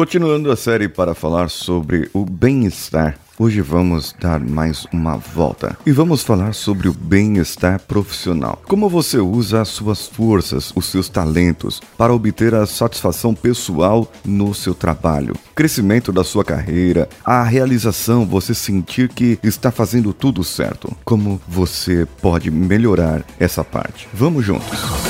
Continuando a série para falar sobre o bem-estar, hoje vamos dar mais uma volta e vamos falar sobre o bem-estar profissional. Como você usa as suas forças, os seus talentos para obter a satisfação pessoal no seu trabalho, crescimento da sua carreira, a realização, você sentir que está fazendo tudo certo. Como você pode melhorar essa parte? Vamos juntos.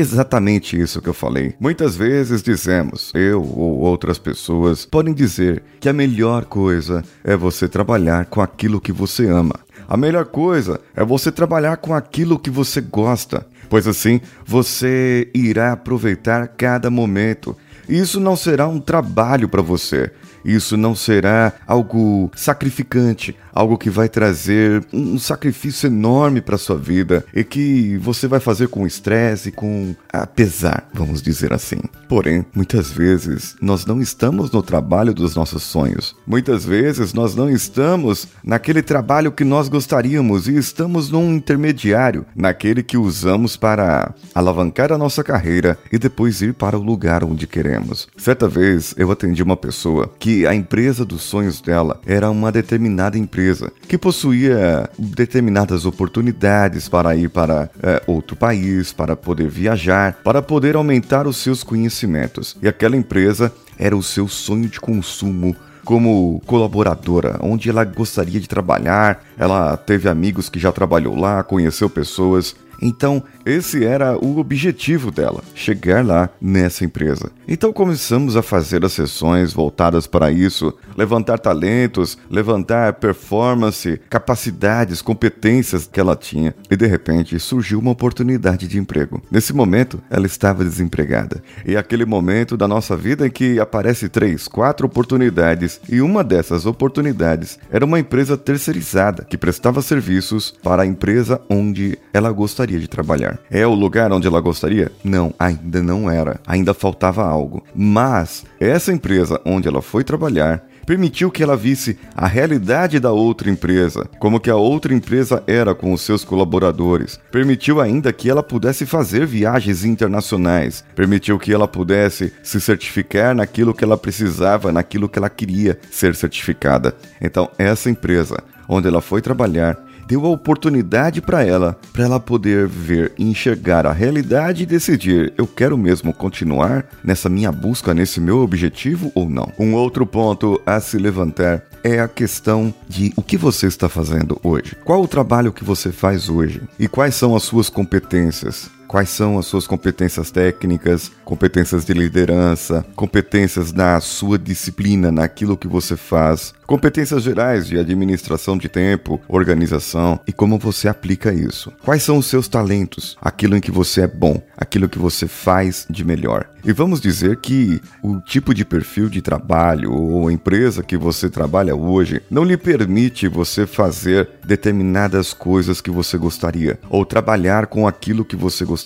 Exatamente isso que eu falei. Muitas vezes dizemos, eu ou outras pessoas podem dizer que a melhor coisa é você trabalhar com aquilo que você ama. A melhor coisa é você trabalhar com aquilo que você gosta, pois assim você irá aproveitar cada momento. Isso não será um trabalho para você, isso não será algo sacrificante, algo que vai trazer um sacrifício enorme para sua vida e que você vai fazer com estresse, com apesar, vamos dizer assim. Porém, muitas vezes nós não estamos no trabalho dos nossos sonhos. Muitas vezes nós não estamos naquele trabalho que nós gostaríamos e estamos num intermediário, naquele que usamos para alavancar a nossa carreira e depois ir para o lugar onde queremos. Certa vez eu atendi uma pessoa que a empresa dos sonhos dela era uma determinada empresa empresa que possuía determinadas oportunidades para ir para é, outro país, para poder viajar, para poder aumentar os seus conhecimentos. E aquela empresa era o seu sonho de consumo como colaboradora, onde ela gostaria de trabalhar. Ela teve amigos que já trabalhou lá, conheceu pessoas então, esse era o objetivo dela, chegar lá nessa empresa. Então começamos a fazer as sessões voltadas para isso, levantar talentos, levantar performance, capacidades, competências que ela tinha. E de repente surgiu uma oportunidade de emprego. Nesse momento, ela estava desempregada. E é aquele momento da nossa vida em que aparece três, quatro oportunidades, e uma dessas oportunidades era uma empresa terceirizada que prestava serviços para a empresa onde ela gostaria gostaria de trabalhar. É o lugar onde ela gostaria? Não, ainda não era. Ainda faltava algo. Mas essa empresa onde ela foi trabalhar permitiu que ela visse a realidade da outra empresa, como que a outra empresa era com os seus colaboradores. Permitiu ainda que ela pudesse fazer viagens internacionais, permitiu que ela pudesse se certificar naquilo que ela precisava, naquilo que ela queria ser certificada. Então, essa empresa onde ela foi trabalhar deu a oportunidade para ela, para ela poder ver e enxergar a realidade e decidir: eu quero mesmo continuar nessa minha busca, nesse meu objetivo ou não. Um outro ponto a se levantar é a questão de o que você está fazendo hoje. Qual o trabalho que você faz hoje e quais são as suas competências? Quais são as suas competências técnicas, competências de liderança, competências na sua disciplina, naquilo que você faz, competências gerais de administração de tempo, organização e como você aplica isso. Quais são os seus talentos, aquilo em que você é bom, aquilo que você faz de melhor. E vamos dizer que o tipo de perfil de trabalho ou empresa que você trabalha hoje não lhe permite você fazer determinadas coisas que você gostaria ou trabalhar com aquilo que você gostaria.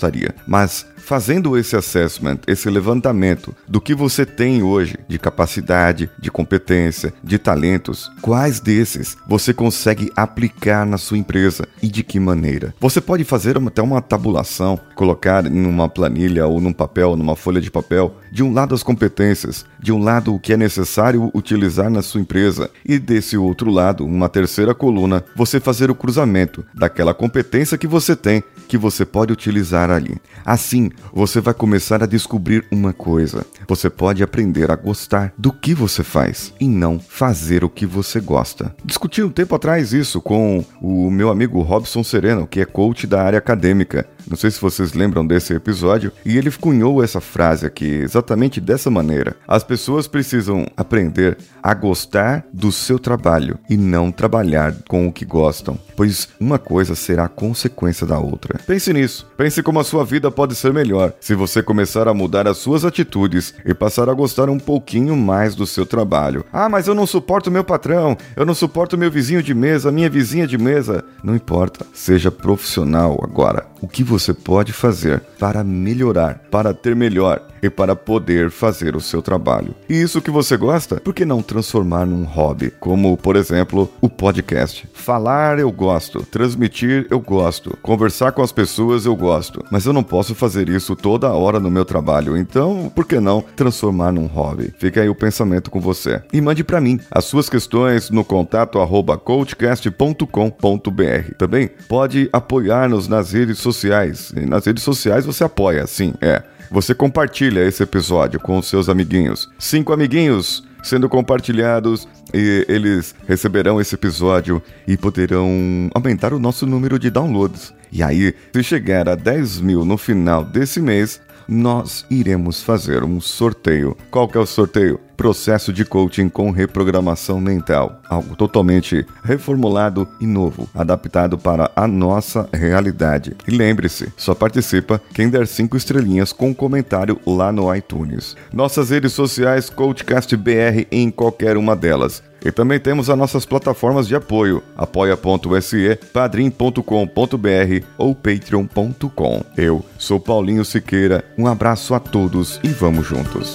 Mas fazendo esse assessment, esse levantamento do que você tem hoje de capacidade, de competência, de talentos, quais desses você consegue aplicar na sua empresa e de que maneira? Você pode fazer até uma tabulação, colocar em uma planilha ou num papel, numa folha de papel, de um lado as competências, de um lado o que é necessário utilizar na sua empresa e desse outro lado, uma terceira coluna, você fazer o cruzamento daquela competência que você tem que você pode utilizar ali. Assim, você vai começar a descobrir uma coisa: você pode aprender a gostar do que você faz e não fazer o que você gosta. Discuti um tempo atrás isso com o meu amigo Robson Sereno, que é coach da área acadêmica. Não sei se vocês lembram desse episódio, e ele cunhou essa frase aqui exatamente dessa maneira. As pessoas precisam aprender a gostar do seu trabalho e não trabalhar com o que gostam, pois uma coisa será consequência da outra. Pense nisso. Pense como a sua vida pode ser melhor se você começar a mudar as suas atitudes e passar a gostar um pouquinho mais do seu trabalho. Ah, mas eu não suporto meu patrão, eu não suporto meu vizinho de mesa, minha vizinha de mesa. Não importa. Seja profissional agora. O que você pode fazer para melhorar, para ter melhor e para poder fazer o seu trabalho. E isso que você gosta, por que não transformar num hobby? Como, por exemplo, o podcast. Falar eu gosto, transmitir eu gosto, conversar com as pessoas eu gosto, mas eu não posso fazer isso toda hora no meu trabalho, então por que não transformar num hobby? Fica aí o pensamento com você. E mande para mim as suas questões no contato arroba coachcast.com.br. Também pode apoiar-nos nas redes sociais. E nas redes sociais você apoia, sim, é. Você compartilha esse episódio com os seus amiguinhos. Cinco amiguinhos sendo compartilhados e eles receberão esse episódio e poderão aumentar o nosso número de downloads. E aí, se chegar a 10 mil no final desse mês, nós iremos fazer um sorteio. Qual que é o sorteio? Processo de coaching com reprogramação mental. Algo totalmente reformulado e novo, adaptado para a nossa realidade. E lembre-se, só participa quem der cinco estrelinhas com comentário lá no iTunes. Nossas redes sociais Coachcast BR em qualquer uma delas. E também temos as nossas plataformas de apoio, apoia.se, padrim.com.br ou patreon.com. Eu sou Paulinho Siqueira, um abraço a todos e vamos juntos.